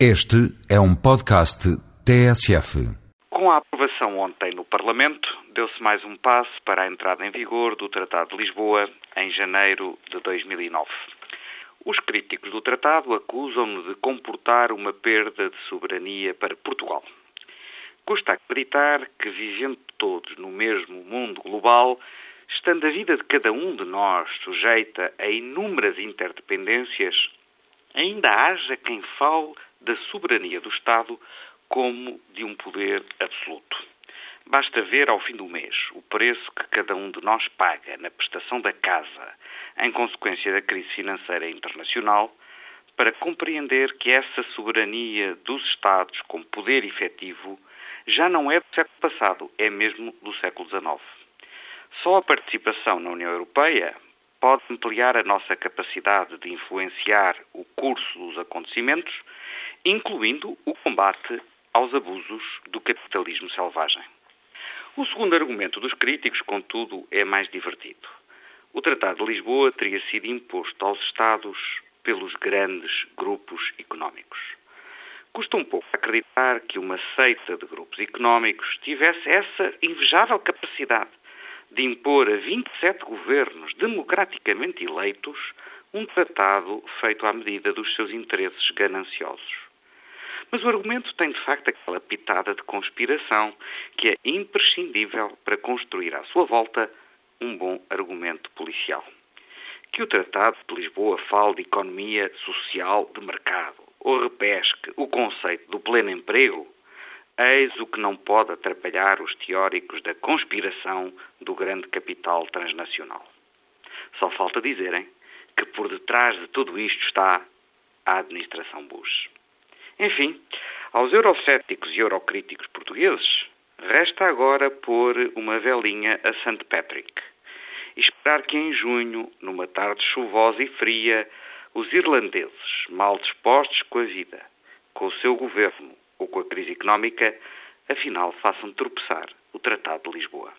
Este é um podcast TSF. Com a aprovação ontem no Parlamento, deu-se mais um passo para a entrada em vigor do Tratado de Lisboa em janeiro de 2009. Os críticos do tratado acusam-no de comportar uma perda de soberania para Portugal. Custa acreditar que, vivendo todos no mesmo mundo global, estando a vida de cada um de nós sujeita a inúmeras interdependências, ainda haja quem fale da soberania do Estado como de um poder absoluto. Basta ver ao fim do mês o preço que cada um de nós paga na prestação da casa em consequência da crise financeira internacional para compreender que essa soberania dos Estados como poder efetivo já não é do século passado, é mesmo do século XIX. Só a participação na União Europeia pode ampliar a nossa capacidade de influenciar o curso dos acontecimentos incluindo o combate aos abusos do capitalismo selvagem. O segundo argumento dos críticos, contudo, é mais divertido. O Tratado de Lisboa teria sido imposto aos Estados pelos grandes grupos económicos. Custa um pouco acreditar que uma seita de grupos económicos tivesse essa invejável capacidade de impor a 27 governos democraticamente eleitos um tratado feito à medida dos seus interesses gananciosos. Mas o argumento tem de facto aquela pitada de conspiração que é imprescindível para construir à sua volta um bom argumento policial. Que o Tratado de Lisboa fale de economia social de mercado ou repesque o conceito do pleno emprego, eis o que não pode atrapalhar os teóricos da conspiração do grande capital transnacional. Só falta dizerem que por detrás de tudo isto está a administração Bush. Enfim, aos eurocéticos e eurocríticos portugueses, resta agora pôr uma velinha a St. Patrick e esperar que em junho, numa tarde chuvosa e fria, os irlandeses, mal dispostos com a vida, com o seu governo ou com a crise económica, afinal façam tropeçar o Tratado de Lisboa.